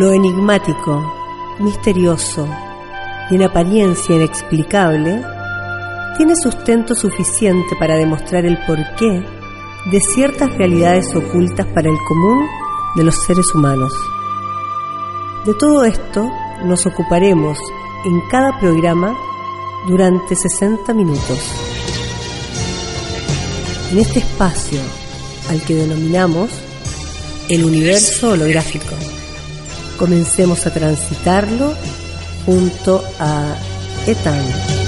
Lo enigmático, misterioso y en apariencia inexplicable tiene sustento suficiente para demostrar el porqué de ciertas realidades ocultas para el común de los seres humanos. De todo esto nos ocuparemos en cada programa durante 60 minutos. En este espacio al que denominamos el universo holográfico. Comencemos a transitarlo junto a Etan.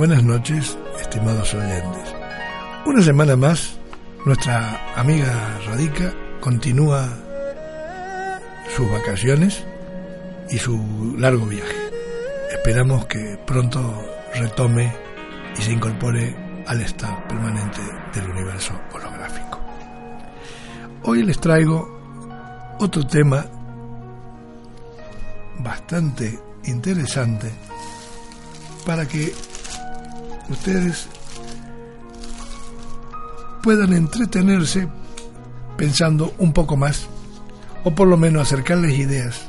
Buenas noches, estimados oyentes. Una semana más, nuestra amiga Radica continúa sus vacaciones y su largo viaje. Esperamos que pronto retome y se incorpore al estado permanente del universo holográfico. Hoy les traigo otro tema bastante interesante para que ustedes puedan entretenerse pensando un poco más o por lo menos acercarles ideas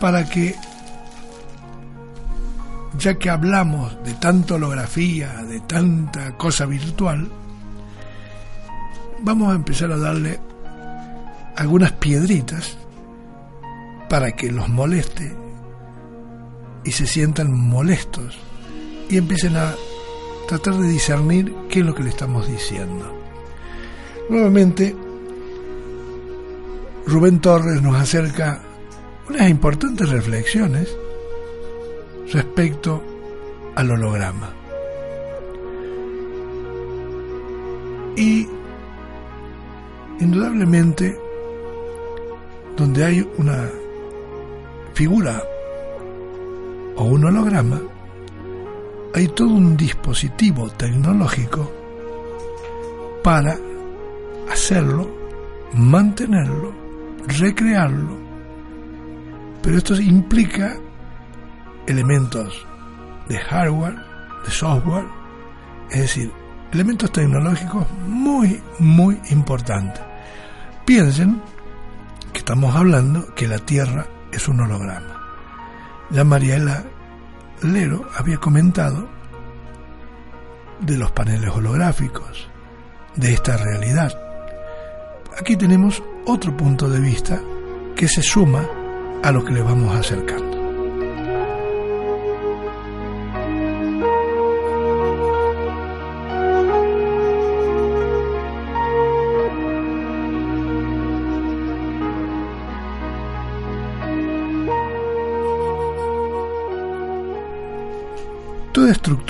para que ya que hablamos de tanta holografía, de tanta cosa virtual, vamos a empezar a darle algunas piedritas para que los moleste y se sientan molestos y empiecen a tratar de discernir qué es lo que le estamos diciendo. Nuevamente, Rubén Torres nos acerca unas importantes reflexiones respecto al holograma. Y indudablemente, donde hay una figura o un holograma, hay todo un dispositivo tecnológico para hacerlo, mantenerlo, recrearlo, pero esto implica elementos de hardware, de software, es decir, elementos tecnológicos muy, muy importantes. Piensen que estamos hablando que la Tierra es un holograma. Ya Mariela Lero había comentado de los paneles holográficos, de esta realidad. Aquí tenemos otro punto de vista que se suma a lo que le vamos acercando. Toda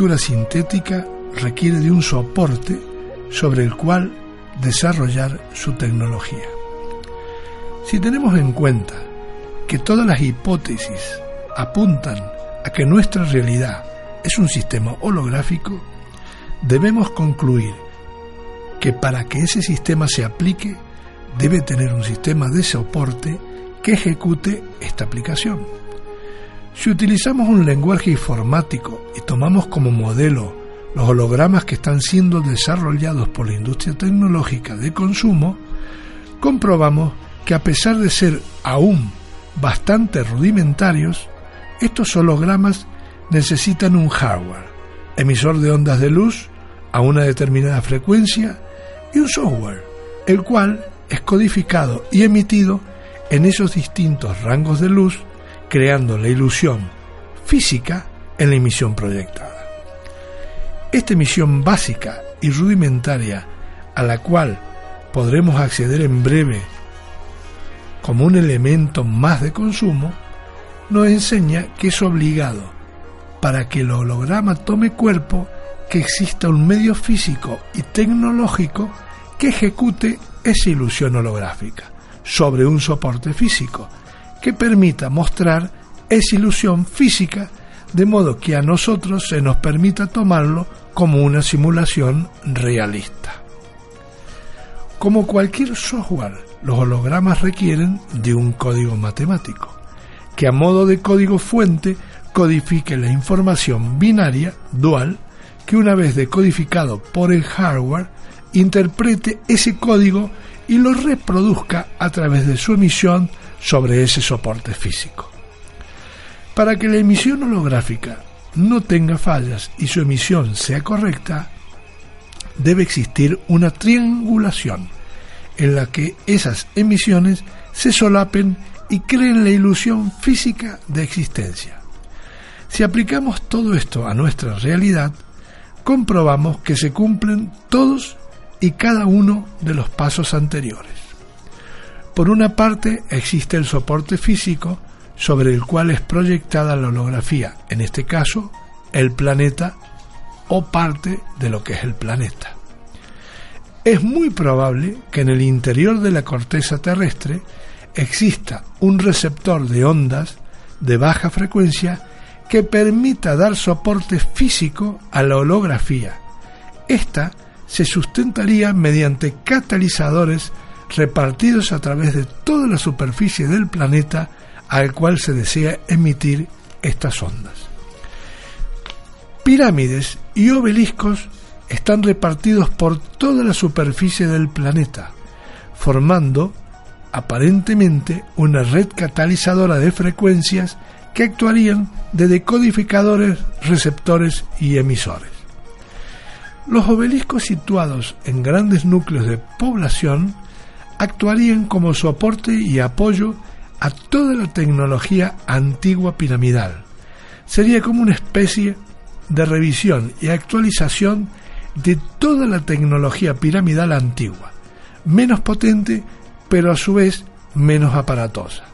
estructura sintética requiere de un soporte sobre el cual desarrollar su tecnología. Si tenemos en cuenta que todas las hipótesis apuntan a que nuestra realidad es un sistema holográfico, debemos concluir que para que ese sistema se aplique debe tener un sistema de soporte que ejecute esta aplicación. Si utilizamos un lenguaje informático y tomamos como modelo los hologramas que están siendo desarrollados por la industria tecnológica de consumo, comprobamos que a pesar de ser aún bastante rudimentarios, estos hologramas necesitan un hardware, emisor de ondas de luz a una determinada frecuencia y un software, el cual es codificado y emitido en esos distintos rangos de luz creando la ilusión física en la emisión proyectada. Esta emisión básica y rudimentaria a la cual podremos acceder en breve como un elemento más de consumo, nos enseña que es obligado para que el holograma tome cuerpo que exista un medio físico y tecnológico que ejecute esa ilusión holográfica sobre un soporte físico, que permita mostrar esa ilusión física de modo que a nosotros se nos permita tomarlo como una simulación realista. Como cualquier software, los hologramas requieren de un código matemático, que a modo de código fuente codifique la información binaria dual que una vez decodificado por el hardware, interprete ese código y lo reproduzca a través de su emisión sobre ese soporte físico. Para que la emisión holográfica no tenga fallas y su emisión sea correcta, debe existir una triangulación en la que esas emisiones se solapen y creen la ilusión física de existencia. Si aplicamos todo esto a nuestra realidad, comprobamos que se cumplen todos y cada uno de los pasos anteriores. Por una parte existe el soporte físico sobre el cual es proyectada la holografía, en este caso el planeta o parte de lo que es el planeta. Es muy probable que en el interior de la corteza terrestre exista un receptor de ondas de baja frecuencia que permita dar soporte físico a la holografía. Esta se sustentaría mediante catalizadores repartidos a través de toda la superficie del planeta al cual se desea emitir estas ondas. Pirámides y obeliscos están repartidos por toda la superficie del planeta, formando aparentemente una red catalizadora de frecuencias que actuarían de decodificadores, receptores y emisores. Los obeliscos situados en grandes núcleos de población actuarían como soporte y apoyo a toda la tecnología antigua piramidal. Sería como una especie de revisión y actualización de toda la tecnología piramidal antigua, menos potente pero a su vez menos aparatosa.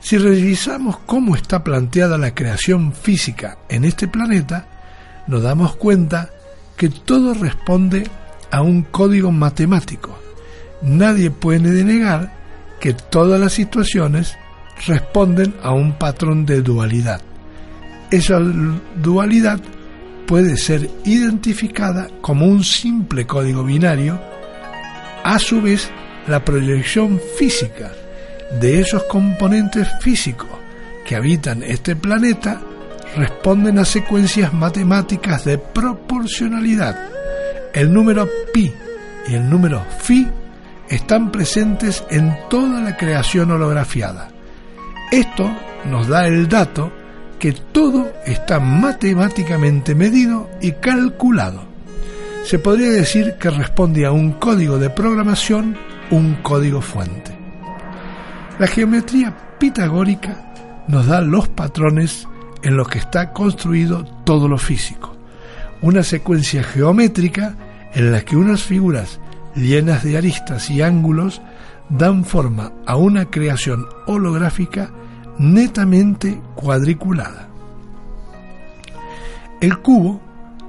Si revisamos cómo está planteada la creación física en este planeta, nos damos cuenta que todo responde a un código matemático. Nadie puede denegar que todas las situaciones responden a un patrón de dualidad. Esa dualidad puede ser identificada como un simple código binario, a su vez la proyección física de esos componentes físicos que habitan este planeta responden a secuencias matemáticas de proporcionalidad. El número pi y el número phi están presentes en toda la creación holografiada. Esto nos da el dato que todo está matemáticamente medido y calculado. Se podría decir que responde a un código de programación, un código fuente. La geometría pitagórica nos da los patrones en los que está construido todo lo físico. Una secuencia geométrica en la que unas figuras llenas de aristas y ángulos dan forma a una creación holográfica netamente cuadriculada. El cubo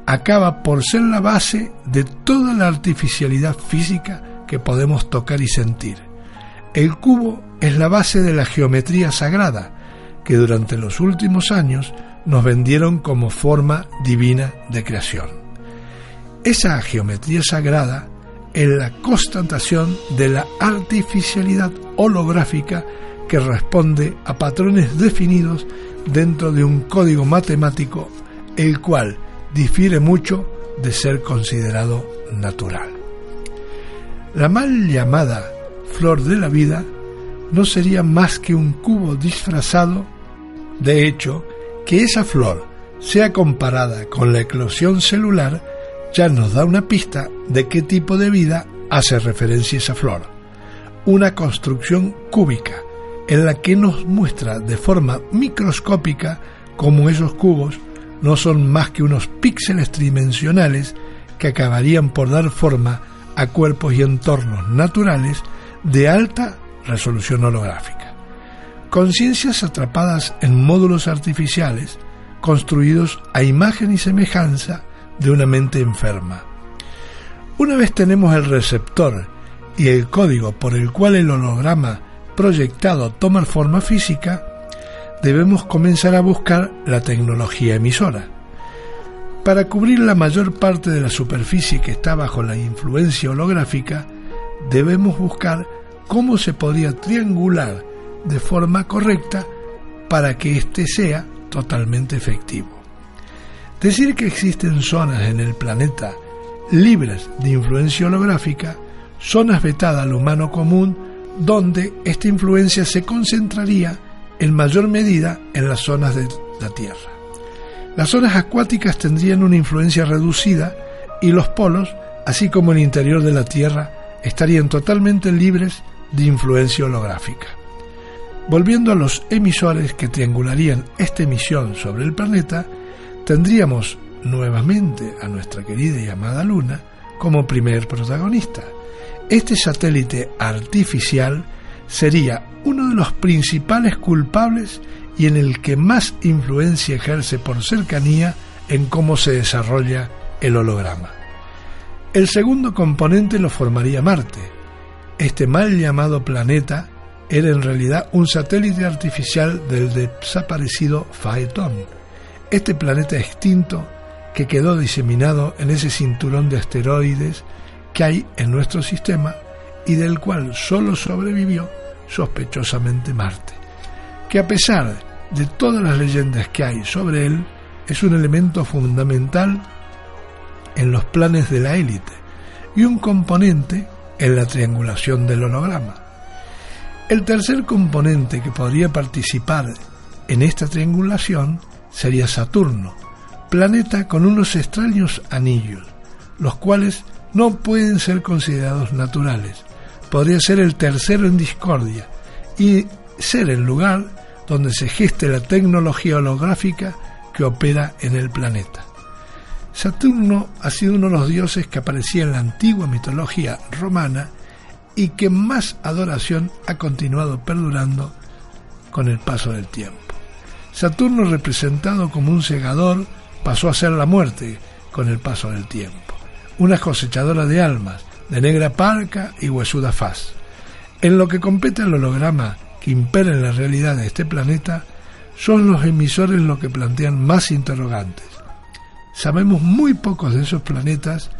acaba por ser la base de toda la artificialidad física que podemos tocar y sentir. El cubo es la base de la geometría sagrada, que durante los últimos años nos vendieron como forma divina de creación. Esa geometría sagrada es la constatación de la artificialidad holográfica que responde a patrones definidos dentro de un código matemático, el cual difiere mucho de ser considerado natural. La mal llamada flor de la vida no sería más que un cubo disfrazado. De hecho, que esa flor sea comparada con la eclosión celular ya nos da una pista de qué tipo de vida hace referencia esa flor. Una construcción cúbica en la que nos muestra de forma microscópica cómo esos cubos no son más que unos píxeles tridimensionales que acabarían por dar forma a cuerpos y entornos naturales de alta resolución holográfica. Conciencias atrapadas en módulos artificiales construidos a imagen y semejanza de una mente enferma. Una vez tenemos el receptor y el código por el cual el holograma proyectado tomar forma física, debemos comenzar a buscar la tecnología emisora. Para cubrir la mayor parte de la superficie que está bajo la influencia holográfica, debemos buscar cómo se podría triangular de forma correcta para que éste sea totalmente efectivo. Decir que existen zonas en el planeta libres de influencia holográfica, zonas vetadas al humano común, donde esta influencia se concentraría en mayor medida en las zonas de la Tierra. Las zonas acuáticas tendrían una influencia reducida y los polos, así como el interior de la Tierra, estarían totalmente libres de influencia holográfica. Volviendo a los emisores que triangularían esta emisión sobre el planeta, tendríamos nuevamente a nuestra querida y amada Luna como primer protagonista. Este satélite artificial sería uno de los principales culpables y en el que más influencia ejerce por cercanía en cómo se desarrolla el holograma. El segundo componente lo formaría Marte. Este mal llamado planeta era en realidad un satélite artificial del desaparecido Phaeton. Este planeta extinto que quedó diseminado en ese cinturón de asteroides que hay en nuestro sistema y del cual solo sobrevivió sospechosamente Marte, que a pesar de todas las leyendas que hay sobre él, es un elemento fundamental en los planes de la élite y un componente en la triangulación del holograma. El tercer componente que podría participar en esta triangulación sería Saturno, planeta con unos extraños anillos, los cuales no pueden ser considerados naturales. Podría ser el tercero en discordia y ser el lugar donde se geste la tecnología holográfica que opera en el planeta. Saturno ha sido uno de los dioses que aparecía en la antigua mitología romana y que más adoración ha continuado perdurando con el paso del tiempo. Saturno representado como un segador pasó a ser la muerte con el paso del tiempo, una cosechadora de almas, de negra parca y huesuda faz. En lo que compete al holograma que impera en la realidad de este planeta, son los emisores los que plantean más interrogantes. Sabemos muy pocos de esos planetas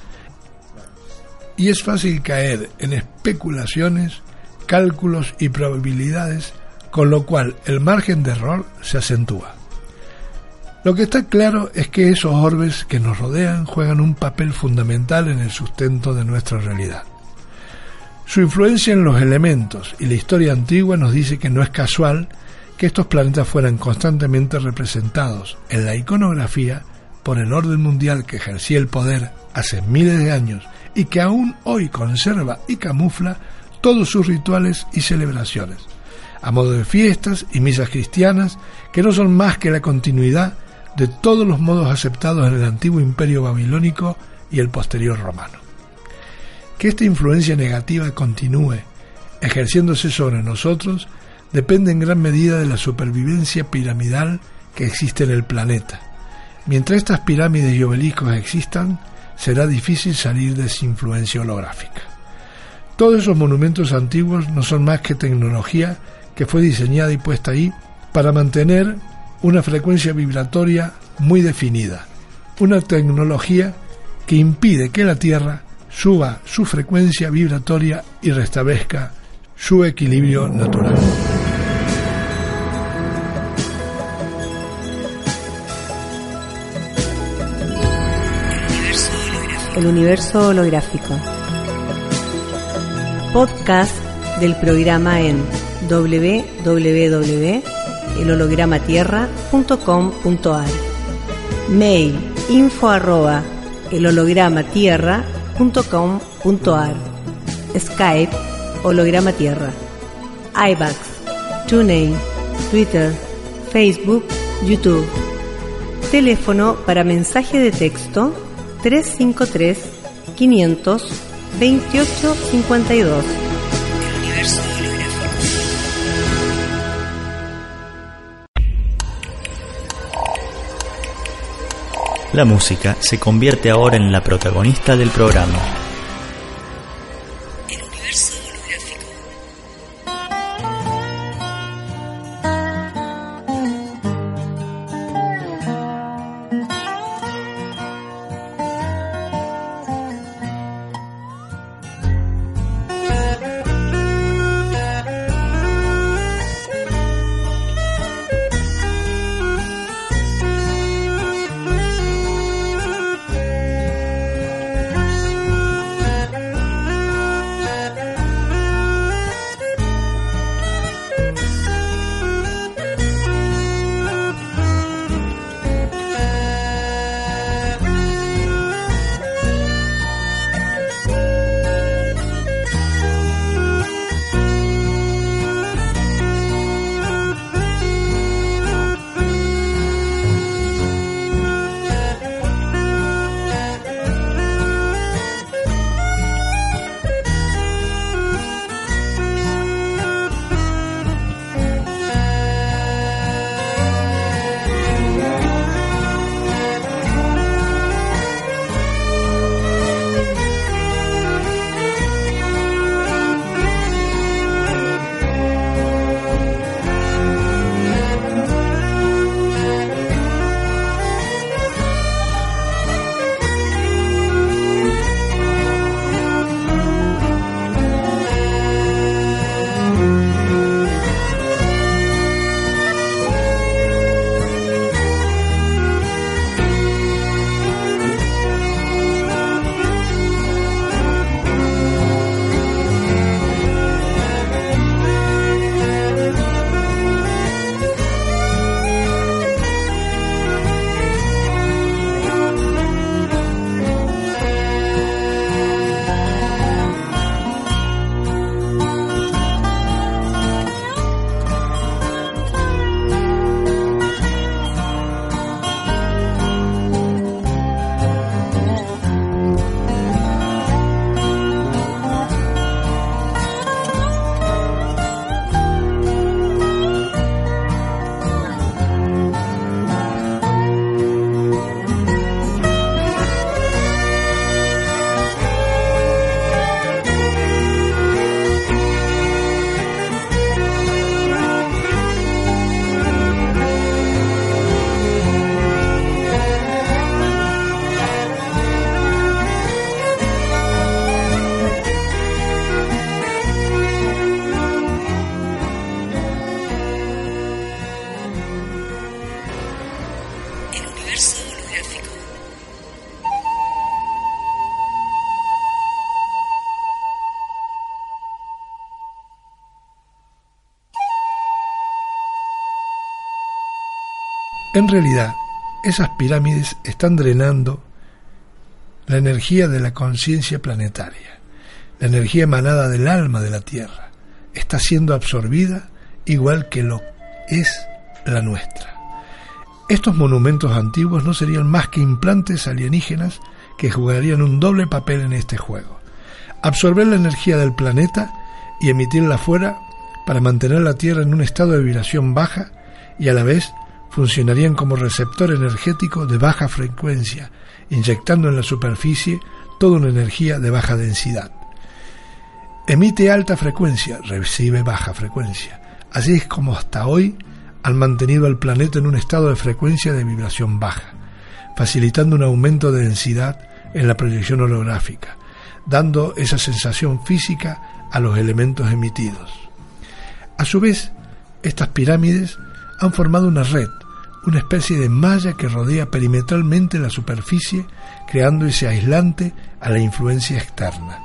y es fácil caer en especulaciones, cálculos y probabilidades, con lo cual el margen de error se acentúa. Lo que está claro es que esos orbes que nos rodean juegan un papel fundamental en el sustento de nuestra realidad. Su influencia en los elementos y la historia antigua nos dice que no es casual que estos planetas fueran constantemente representados en la iconografía por el orden mundial que ejercía el poder hace miles de años y que aún hoy conserva y camufla todos sus rituales y celebraciones, a modo de fiestas y misas cristianas que no son más que la continuidad de todos los modos aceptados en el antiguo imperio babilónico y el posterior romano. Que esta influencia negativa continúe ejerciéndose sobre nosotros depende en gran medida de la supervivencia piramidal que existe en el planeta Mientras estas pirámides y obeliscos existan, será difícil salir de esa influencia holográfica. Todos esos monumentos antiguos no son más que tecnología que fue diseñada y puesta ahí para mantener una frecuencia vibratoria muy definida, una tecnología que impide que la Tierra suba su frecuencia vibratoria y restablezca su equilibrio natural. el universo holográfico. Podcast del programa en www.elhologramatierra.com.ar Mail info arroba elhologramatierra.com.ar Skype holograma tierra iBax TuneIn Twitter Facebook YouTube. Teléfono para mensaje de texto 353 500 2852. La música se convierte ahora en la protagonista del programa. En realidad, esas pirámides están drenando la energía de la conciencia planetaria, la energía emanada del alma de la Tierra, está siendo absorbida igual que lo es la nuestra. Estos monumentos antiguos no serían más que implantes alienígenas que jugarían un doble papel en este juego. Absorber la energía del planeta y emitirla fuera para mantener la Tierra en un estado de vibración baja y a la vez funcionarían como receptor energético de baja frecuencia, inyectando en la superficie toda una energía de baja densidad. Emite alta frecuencia, recibe baja frecuencia. Así es como hasta hoy han mantenido al planeta en un estado de frecuencia de vibración baja, facilitando un aumento de densidad en la proyección holográfica, dando esa sensación física a los elementos emitidos. A su vez, estas pirámides han formado una red, una especie de malla que rodea perimetralmente la superficie, creando ese aislante a la influencia externa.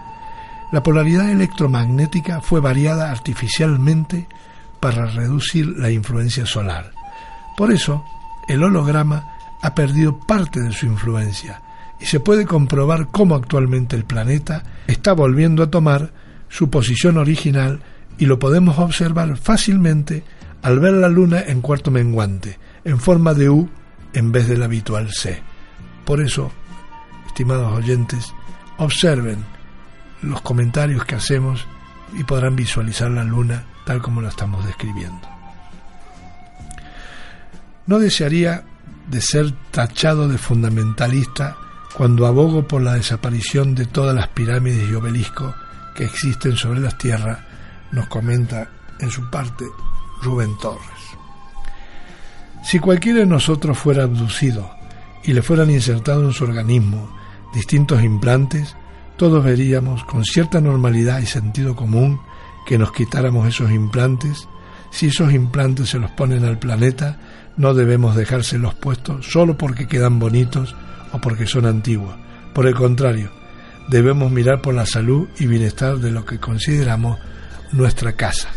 La polaridad electromagnética fue variada artificialmente para reducir la influencia solar. Por eso, el holograma ha perdido parte de su influencia y se puede comprobar cómo actualmente el planeta está volviendo a tomar su posición original y lo podemos observar fácilmente al ver la luna en cuarto menguante, en forma de U en vez del habitual C. Por eso, estimados oyentes, observen los comentarios que hacemos y podrán visualizar la luna tal como la estamos describiendo. No desearía de ser tachado de fundamentalista cuando abogo por la desaparición de todas las pirámides y obeliscos que existen sobre las tierras, nos comenta en su parte Rubén Torres. Si cualquiera de nosotros fuera abducido y le fueran insertados en su organismo distintos implantes, todos veríamos con cierta normalidad y sentido común que nos quitáramos esos implantes. Si esos implantes se los ponen al planeta, no debemos dejárselos puestos solo porque quedan bonitos o porque son antiguos. Por el contrario, debemos mirar por la salud y bienestar de lo que consideramos nuestra casa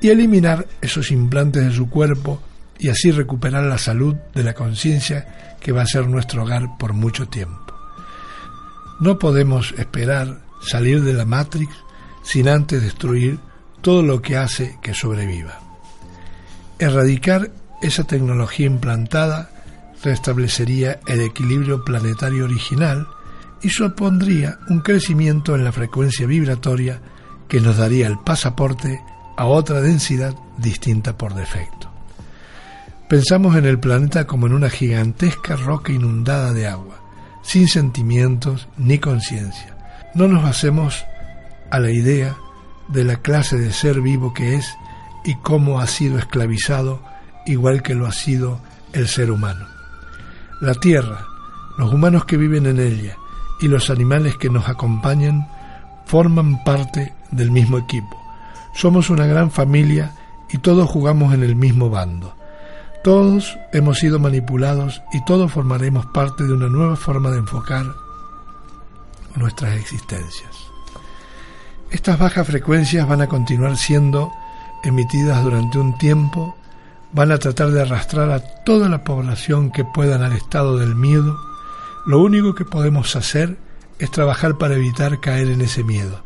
y eliminar esos implantes de su cuerpo y así recuperar la salud de la conciencia que va a ser nuestro hogar por mucho tiempo. No podemos esperar salir de la Matrix sin antes destruir todo lo que hace que sobreviva. Erradicar esa tecnología implantada restablecería el equilibrio planetario original y supondría un crecimiento en la frecuencia vibratoria que nos daría el pasaporte a otra densidad distinta por defecto. Pensamos en el planeta como en una gigantesca roca inundada de agua, sin sentimientos ni conciencia. No nos hacemos a la idea de la clase de ser vivo que es y cómo ha sido esclavizado igual que lo ha sido el ser humano. La tierra, los humanos que viven en ella y los animales que nos acompañan forman parte del mismo equipo. Somos una gran familia y todos jugamos en el mismo bando. Todos hemos sido manipulados y todos formaremos parte de una nueva forma de enfocar nuestras existencias. Estas bajas frecuencias van a continuar siendo emitidas durante un tiempo, van a tratar de arrastrar a toda la población que puedan al estado del miedo. Lo único que podemos hacer es trabajar para evitar caer en ese miedo,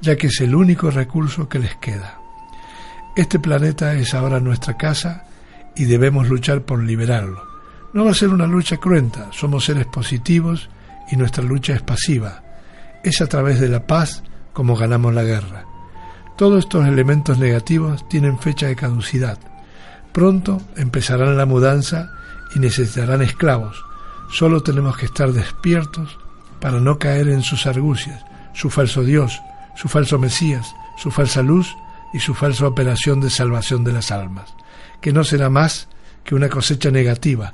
ya que es el único recurso que les queda. Este planeta es ahora nuestra casa y debemos luchar por liberarlo. No va a ser una lucha cruenta, somos seres positivos y nuestra lucha es pasiva. Es a través de la paz como ganamos la guerra. Todos estos elementos negativos tienen fecha de caducidad. Pronto empezarán la mudanza y necesitarán esclavos. Solo tenemos que estar despiertos para no caer en sus argucias, su falso Dios, su falso Mesías, su falsa luz y su falsa operación de salvación de las almas que no será más que una cosecha negativa,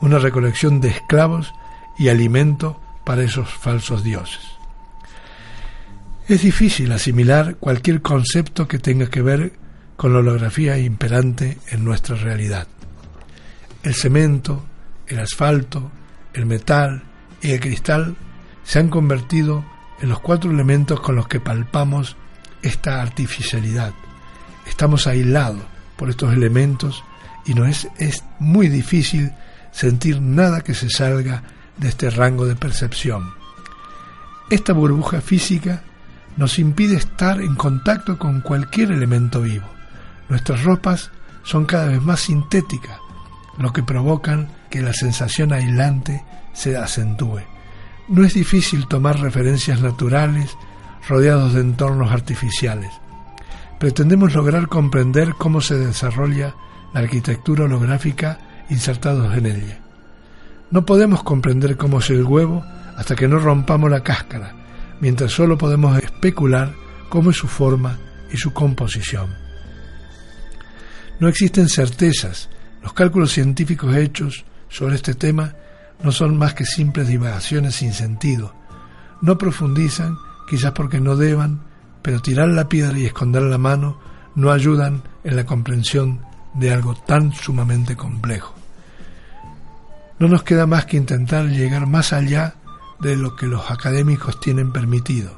una recolección de esclavos y alimento para esos falsos dioses. Es difícil asimilar cualquier concepto que tenga que ver con la holografía imperante en nuestra realidad. El cemento, el asfalto, el metal y el cristal se han convertido en los cuatro elementos con los que palpamos esta artificialidad. Estamos aislados, por estos elementos y no es, es muy difícil sentir nada que se salga de este rango de percepción. Esta burbuja física nos impide estar en contacto con cualquier elemento vivo. Nuestras ropas son cada vez más sintéticas, lo que provocan que la sensación aislante se acentúe. No es difícil tomar referencias naturales rodeados de entornos artificiales. Pretendemos lograr comprender cómo se desarrolla la arquitectura holográfica insertados en ella. No podemos comprender cómo es el huevo hasta que no rompamos la cáscara, mientras solo podemos especular cómo es su forma y su composición. No existen certezas. Los cálculos científicos hechos sobre este tema no son más que simples divagaciones sin sentido. No profundizan, quizás porque no deban, pero tirar la piedra y esconder la mano no ayudan en la comprensión de algo tan sumamente complejo. No nos queda más que intentar llegar más allá de lo que los académicos tienen permitido.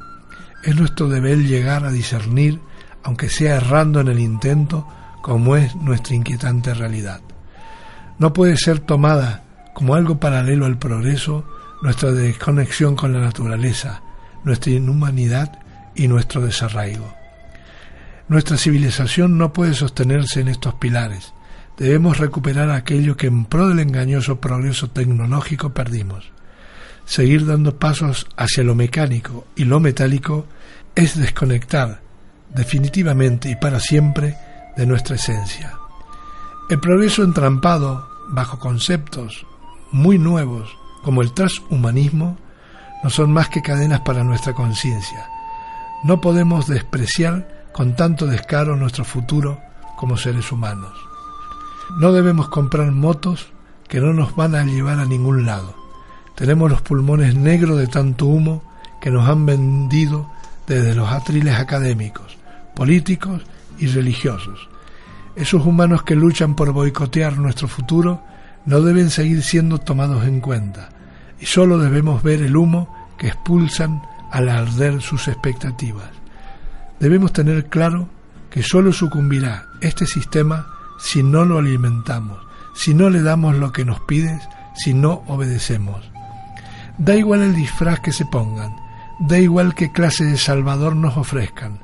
Es nuestro deber llegar a discernir, aunque sea errando en el intento, como es nuestra inquietante realidad. No puede ser tomada como algo paralelo al progreso nuestra desconexión con la naturaleza, nuestra inhumanidad y nuestro desarraigo. Nuestra civilización no puede sostenerse en estos pilares. Debemos recuperar aquello que en pro del engañoso progreso tecnológico perdimos. Seguir dando pasos hacia lo mecánico y lo metálico es desconectar definitivamente y para siempre de nuestra esencia. El progreso entrampado bajo conceptos muy nuevos como el transhumanismo no son más que cadenas para nuestra conciencia. No podemos despreciar con tanto descaro nuestro futuro como seres humanos. No debemos comprar motos que no nos van a llevar a ningún lado. Tenemos los pulmones negros de tanto humo que nos han vendido desde los atriles académicos, políticos y religiosos. Esos humanos que luchan por boicotear nuestro futuro no deben seguir siendo tomados en cuenta y solo debemos ver el humo que expulsan al arder sus expectativas. Debemos tener claro que solo sucumbirá este sistema si no lo alimentamos, si no le damos lo que nos pides, si no obedecemos. Da igual el disfraz que se pongan, da igual qué clase de salvador nos ofrezcan,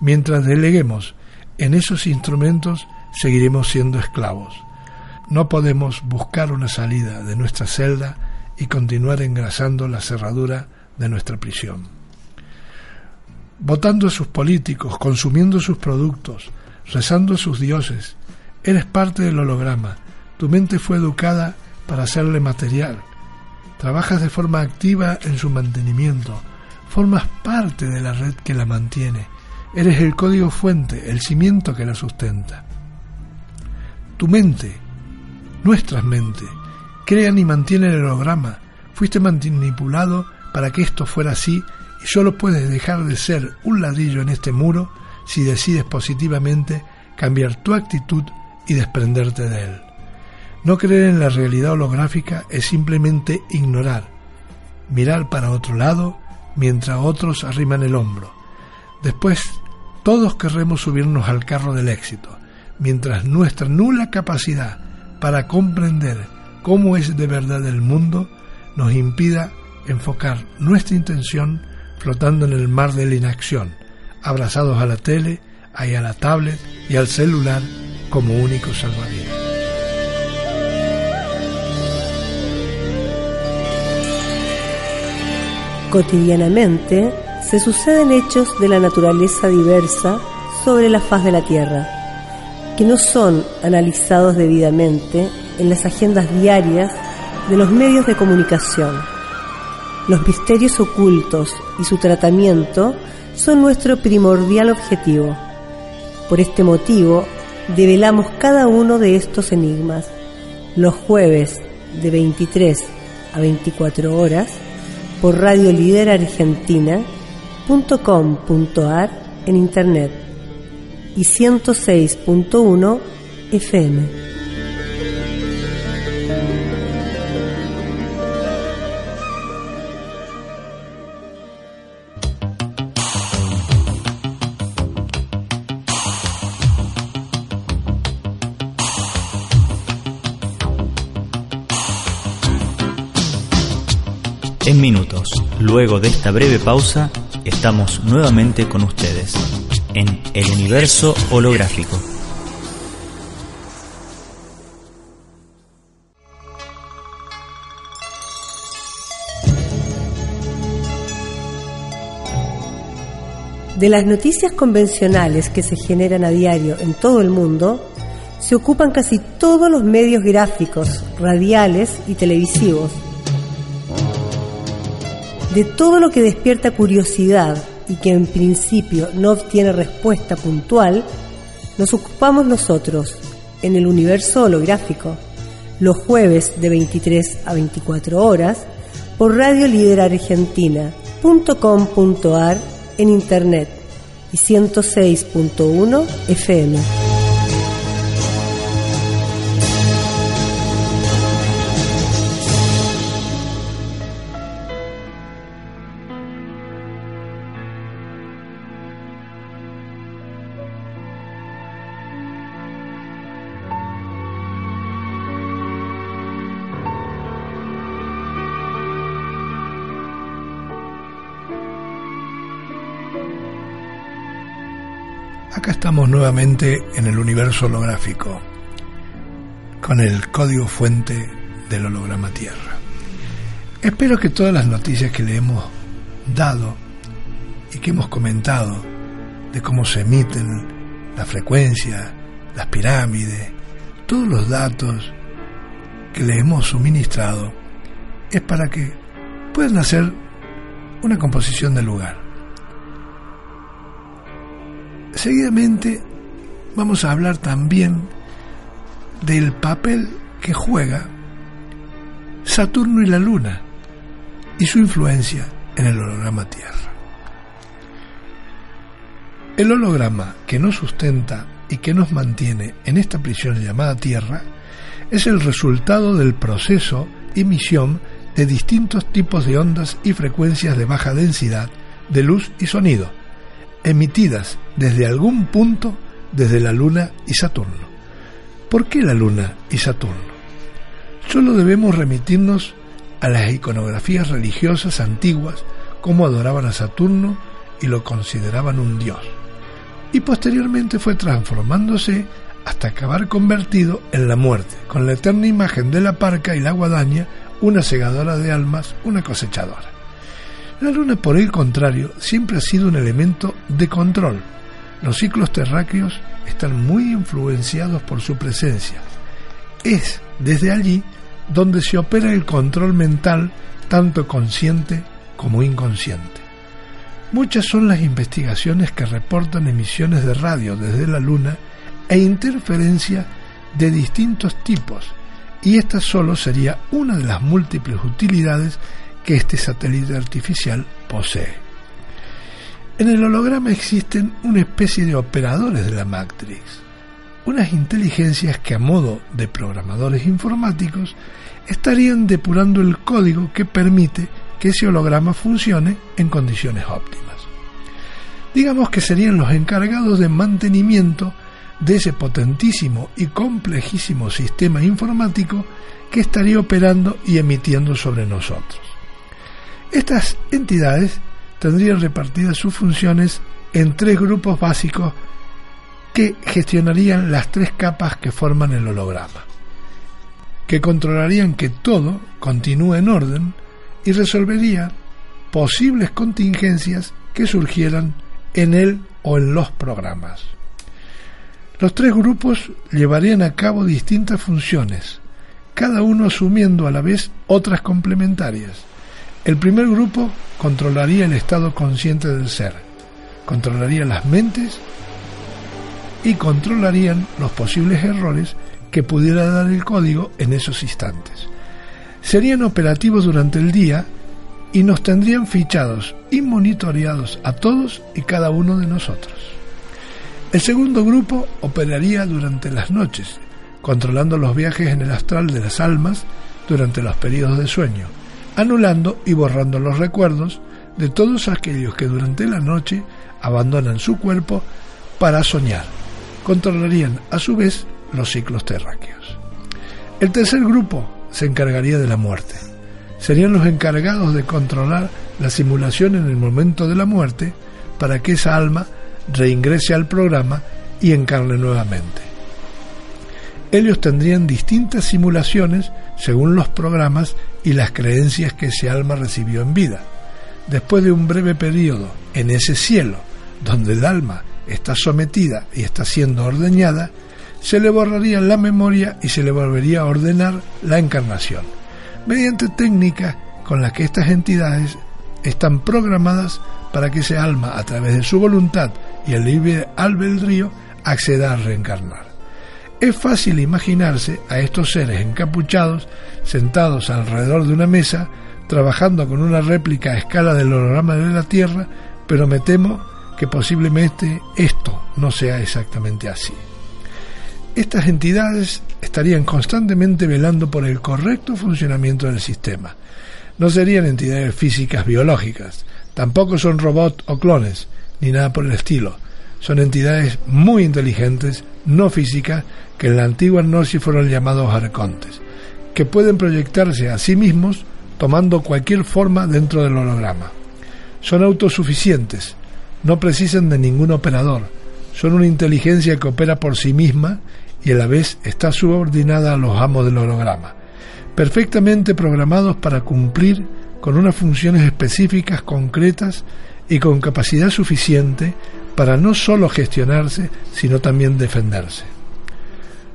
mientras deleguemos en esos instrumentos seguiremos siendo esclavos. No podemos buscar una salida de nuestra celda y continuar engrasando la cerradura de nuestra prisión. Votando a sus políticos, consumiendo sus productos, rezando a sus dioses, eres parte del holograma. Tu mente fue educada para hacerle material. Trabajas de forma activa en su mantenimiento. Formas parte de la red que la mantiene Eres el código fuente, el cimiento que la sustenta. Tu mente, nuestras mentes, crean y mantienen el holograma. Fuiste manipulado para que esto fuera así y solo puedes dejar de ser un ladrillo en este muro si decides positivamente cambiar tu actitud y desprenderte de él. No creer en la realidad holográfica es simplemente ignorar, mirar para otro lado mientras otros arriman el hombro. Después todos querremos subirnos al carro del éxito, mientras nuestra nula capacidad para comprender cómo es de verdad el mundo nos impida enfocar nuestra intención flotando en el mar de la inacción, abrazados a la tele, a la tablet y al celular como único salvavidas. Cotidianamente, se suceden hechos de la naturaleza diversa sobre la faz de la Tierra, que no son analizados debidamente en las agendas diarias de los medios de comunicación. Los misterios ocultos y su tratamiento son nuestro primordial objetivo. Por este motivo, develamos cada uno de estos enigmas los jueves de 23 a 24 horas por Radio Líder Argentina .com.ar en internet y 106.1 FM. De esta breve pausa, estamos nuevamente con ustedes en el universo holográfico. De las noticias convencionales que se generan a diario en todo el mundo, se ocupan casi todos los medios gráficos, radiales y televisivos. De todo lo que despierta curiosidad y que en principio no obtiene respuesta puntual, nos ocupamos nosotros en el universo holográfico, los jueves de 23 a 24 horas, por Radio Líder Argentina.com.ar en Internet y 106.1 FM. Estamos nuevamente en el universo holográfico, con el código fuente del holograma Tierra. Espero que todas las noticias que le hemos dado y que hemos comentado de cómo se emiten la frecuencia, las pirámides, todos los datos que le hemos suministrado, es para que puedan hacer una composición del lugar Seguidamente vamos a hablar también del papel que juega Saturno y la Luna y su influencia en el holograma Tierra. El holograma que nos sustenta y que nos mantiene en esta prisión llamada Tierra es el resultado del proceso emisión de distintos tipos de ondas y frecuencias de baja densidad de luz y sonido, emitidas desde algún punto desde la Luna y Saturno. ¿Por qué la Luna y Saturno? Solo debemos remitirnos a las iconografías religiosas antiguas, como adoraban a Saturno y lo consideraban un dios. Y posteriormente fue transformándose hasta acabar convertido en la muerte, con la eterna imagen de la parca y la guadaña, una segadora de almas, una cosechadora. La Luna, por el contrario, siempre ha sido un elemento de control. Los ciclos terráqueos están muy influenciados por su presencia. Es desde allí donde se opera el control mental, tanto consciente como inconsciente. Muchas son las investigaciones que reportan emisiones de radio desde la Luna e interferencia de distintos tipos, y esta solo sería una de las múltiples utilidades que este satélite artificial posee. En el holograma existen una especie de operadores de la Matrix, unas inteligencias que a modo de programadores informáticos estarían depurando el código que permite que ese holograma funcione en condiciones óptimas. Digamos que serían los encargados de mantenimiento de ese potentísimo y complejísimo sistema informático que estaría operando y emitiendo sobre nosotros. Estas entidades tendrían repartidas sus funciones en tres grupos básicos que gestionarían las tres capas que forman el holograma, que controlarían que todo continúe en orden y resolvería posibles contingencias que surgieran en él o en los programas. Los tres grupos llevarían a cabo distintas funciones, cada uno asumiendo a la vez otras complementarias. El primer grupo controlaría el estado consciente del ser, controlaría las mentes y controlarían los posibles errores que pudiera dar el código en esos instantes. Serían operativos durante el día y nos tendrían fichados y monitoreados a todos y cada uno de nosotros. El segundo grupo operaría durante las noches, controlando los viajes en el astral de las almas durante los periodos de sueño, anulando y borrando los recuerdos de todos aquellos que durante la noche abandonan su cuerpo para soñar. Controlarían a su vez los ciclos terráqueos. El tercer grupo se encargaría de la muerte. serían los encargados de controlar la simulación en el momento de la muerte para que esa alma reingrese al programa y encarne nuevamente. Ellos tendrían distintas simulaciones según los programas y las creencias que ese alma recibió en vida. Después de un breve periodo en ese cielo, donde el alma está sometida y está siendo ordeñada, se le borraría la memoria y se le volvería a ordenar la encarnación, mediante técnicas con las que estas entidades están programadas para que ese alma, a través de su voluntad y el libre albedrío, acceda a reencarnar. Es fácil imaginarse a estos seres encapuchados sentados alrededor de una mesa, trabajando con una réplica a escala del holograma de la Tierra, pero me temo que posiblemente esto no sea exactamente así. Estas entidades estarían constantemente velando por el correcto funcionamiento del sistema. No serían entidades físicas biológicas, tampoco son robots o clones, ni nada por el estilo. Son entidades muy inteligentes, no físicas, que en la antigua Gnosis fueron llamados arcontes, que pueden proyectarse a sí mismos tomando cualquier forma dentro del holograma. Son autosuficientes, no precisan de ningún operador, son una inteligencia que opera por sí misma y a la vez está subordinada a los amos del holograma, perfectamente programados para cumplir con unas funciones específicas, concretas y con capacidad suficiente para no solo gestionarse, sino también defenderse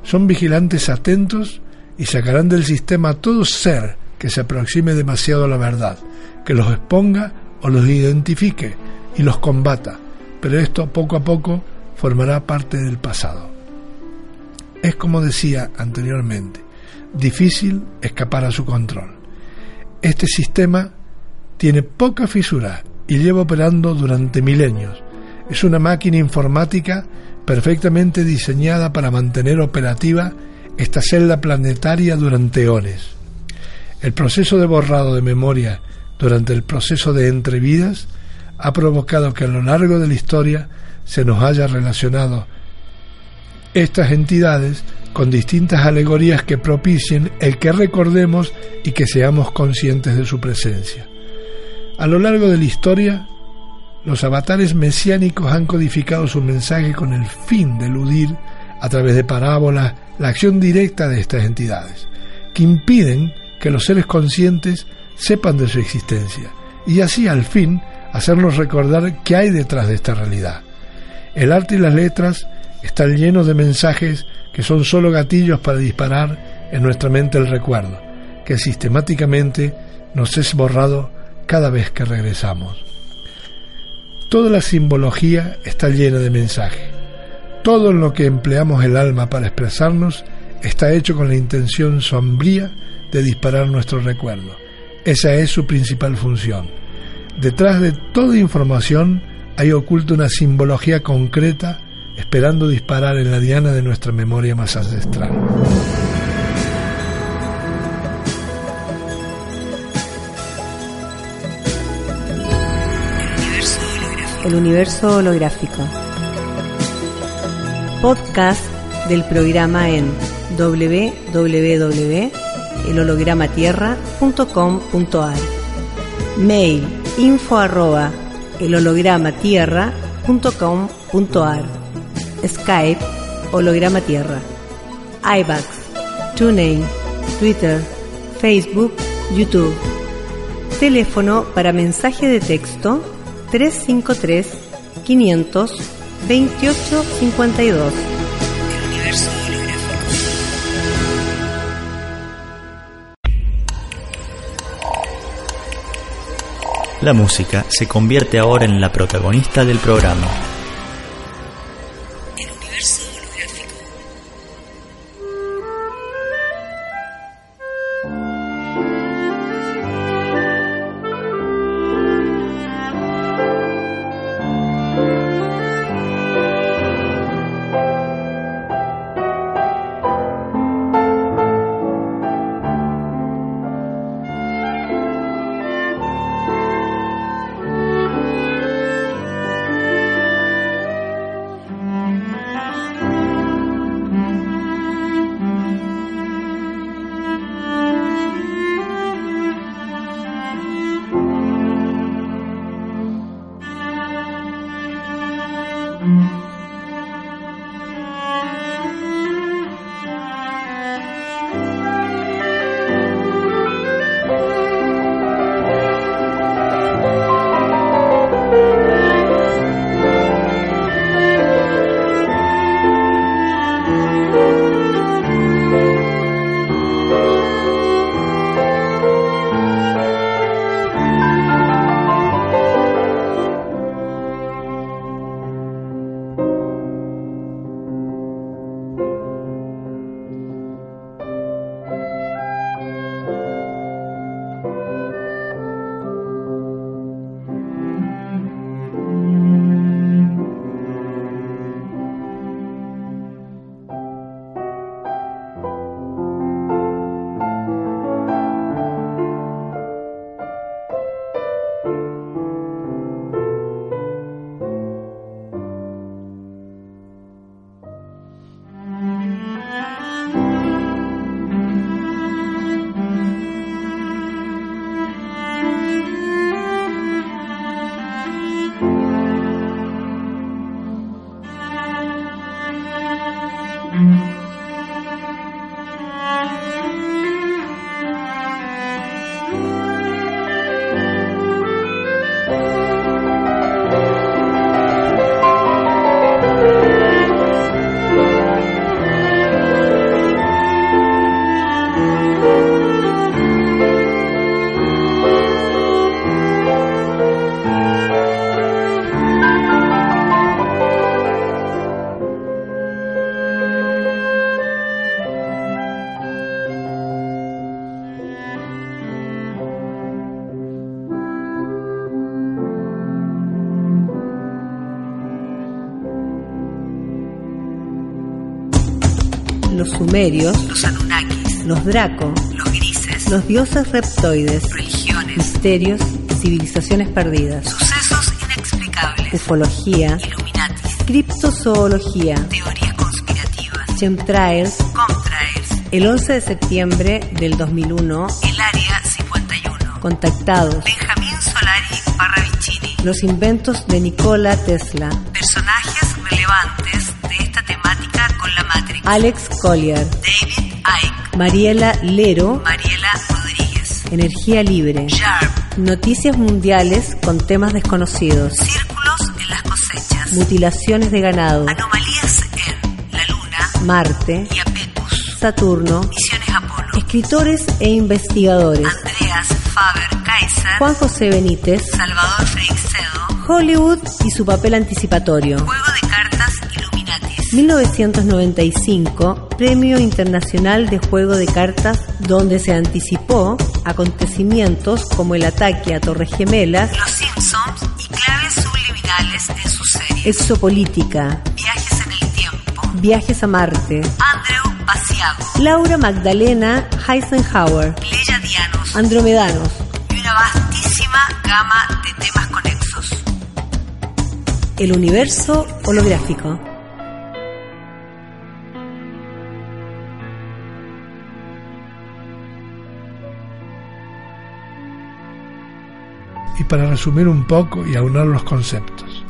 son vigilantes atentos y sacarán del sistema todo ser que se aproxime demasiado a la verdad, que los exponga o los identifique y los combata, pero esto poco a poco formará parte del pasado. Es como decía anteriormente, difícil escapar a su control. Este sistema tiene poca fisura y lleva operando durante milenios. Es una máquina informática perfectamente diseñada para mantener operativa esta celda planetaria durante eones. El proceso de borrado de memoria durante el proceso de entrevidas ha provocado que a lo largo de la historia se nos haya relacionado estas entidades con distintas alegorías que propicien el que recordemos y que seamos conscientes de su presencia. A lo largo de la historia, los avatares mesiánicos han codificado su mensaje con el fin de eludir, a través de parábolas, la acción directa de estas entidades, que impiden que los seres conscientes sepan de su existencia y así al fin hacernos recordar qué hay detrás de esta realidad. El arte y las letras están llenos de mensajes que son solo gatillos para disparar en nuestra mente el recuerdo, que sistemáticamente nos es borrado cada vez que regresamos. Toda la simbología está llena de mensaje. Todo lo que empleamos el alma para expresarnos está hecho con la intención sombría de disparar nuestro recuerdo. Esa es su principal función. Detrás de toda información hay oculta una simbología concreta esperando disparar en la diana de nuestra memoria más ancestral. El universo holográfico. Podcast del programa en www.elhologramatierra.com.ar Mail info arroba Skype holograma tierra iBax TuneIn Twitter Facebook YouTube. Teléfono para mensaje de texto 353 500 2852. La música se convierte ahora en la protagonista del programa. Los sumerios, los Anunnakis, los Draco, los grises, los dioses reptoides, religiones, misterios, civilizaciones perdidas, sucesos inexplicables, ufología, Illuminatis, criptozoología, teorías conspirativas, chemtrails, contrails, el 11 de septiembre del 2001, el Área 51, contactados, Benjamín Solari Parravicini, los inventos de Nikola Tesla, personajes relevantes Alex Collier, David Icke, Mariela Lero, Mariela Rodríguez, Energía Libre, Sharp, noticias mundiales con temas desconocidos, círculos en las cosechas, mutilaciones de ganado, anomalías en la Luna Marte, y Apetus, Saturno, misiones Apolo, escritores e investigadores, Andreas Faber Kaiser, Juan José Benítez, Salvador Freixedo, Hollywood y su papel anticipatorio. Juego 1995, Premio Internacional de Juego de Cartas, donde se anticipó acontecimientos como el ataque a Torres Gemelas, Los Simpsons y claves subliminales en sus series, Exopolítica, Viajes en el tiempo, Viajes a Marte, Andrew Basiago, Laura Magdalena Heisenhower, Pleiadianos Andromedanos, y una vastísima gama de temas conexos. el universo holográfico. Para resumir un poco y aunar los conceptos,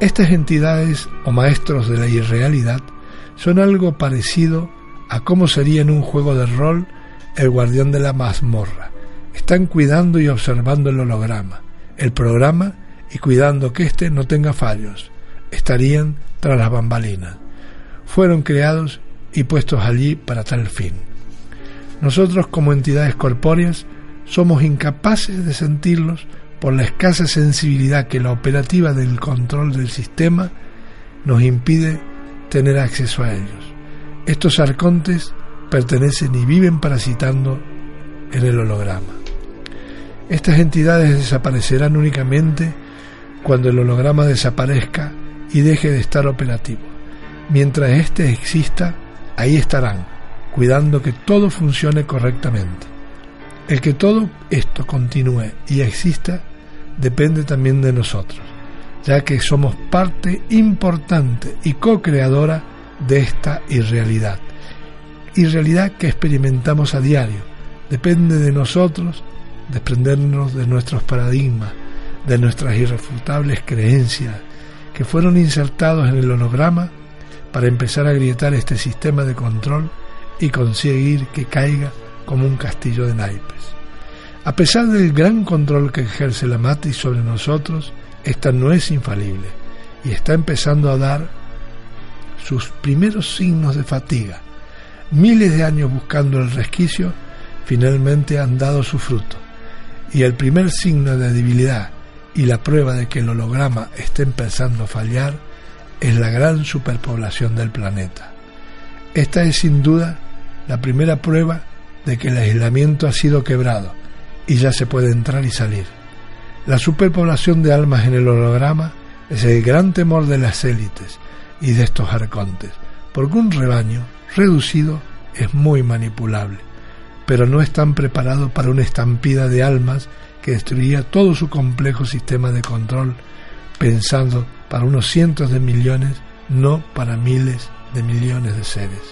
estas entidades o maestros de la irrealidad son algo parecido a cómo sería en un juego de rol el guardián de la mazmorra. Están cuidando y observando el holograma, el programa y cuidando que éste no tenga fallos. Estarían tras las bambalinas. Fueron creados y puestos allí para tal fin. Nosotros como entidades corpóreas somos incapaces de sentirlos por la escasa sensibilidad que la operativa del control del sistema nos impide tener acceso a ellos. Estos arcontes pertenecen y viven parasitando en el holograma. Estas entidades desaparecerán únicamente cuando el holograma desaparezca y deje de estar operativo. Mientras éste exista, ahí estarán, cuidando que todo funcione correctamente. El que todo esto continúe y exista depende también de nosotros, ya que somos parte importante y co-creadora de esta irrealidad. Irrealidad que experimentamos a diario. Depende de nosotros desprendernos de nuestros paradigmas, de nuestras irrefutables creencias, que fueron insertados en el holograma para empezar a agrietar este sistema de control y conseguir que caiga como un castillo de naipes. A pesar del gran control que ejerce la matriz sobre nosotros, esta no es infalible y está empezando a dar sus primeros signos de fatiga. Miles de años buscando el resquicio finalmente han dado su fruto. Y el primer signo de debilidad y la prueba de que el holograma está empezando a fallar es la gran superpoblación del planeta. Esta es sin duda la primera prueba de que el aislamiento ha sido quebrado y ya se puede entrar y salir. La superpoblación de almas en el holograma es el gran temor de las élites y de estos arcontes, porque un rebaño reducido es muy manipulable, pero no están preparados para una estampida de almas que destruiría todo su complejo sistema de control, pensando para unos cientos de millones, no para miles de millones de seres.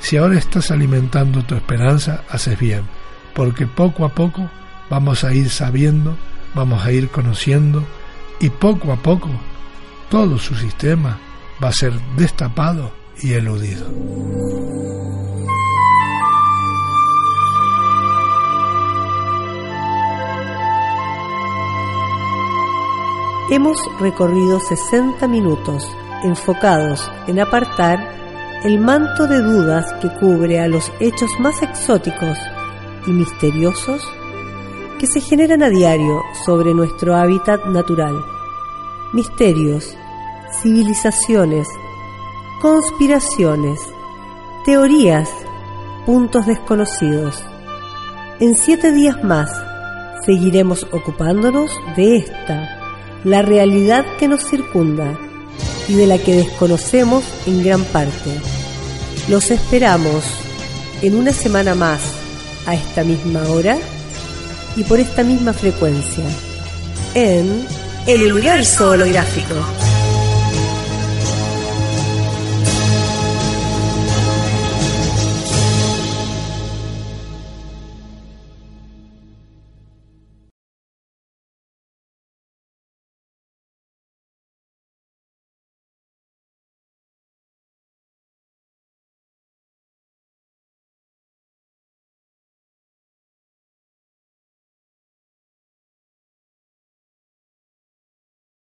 Si ahora estás alimentando tu esperanza, haces bien, porque poco a poco vamos a ir sabiendo, vamos a ir conociendo, y poco a poco todo su sistema va a ser destapado y eludido. Hemos recorrido 60 minutos enfocados en apartar el manto de dudas que cubre a los hechos más exóticos misteriosos que se generan a diario sobre nuestro hábitat natural. Misterios, civilizaciones, conspiraciones, teorías, puntos desconocidos. En siete días más seguiremos ocupándonos de esta, la realidad que nos circunda y de la que desconocemos en gran parte. Los esperamos en una semana más a esta misma hora y por esta misma frecuencia en el universo holográfico.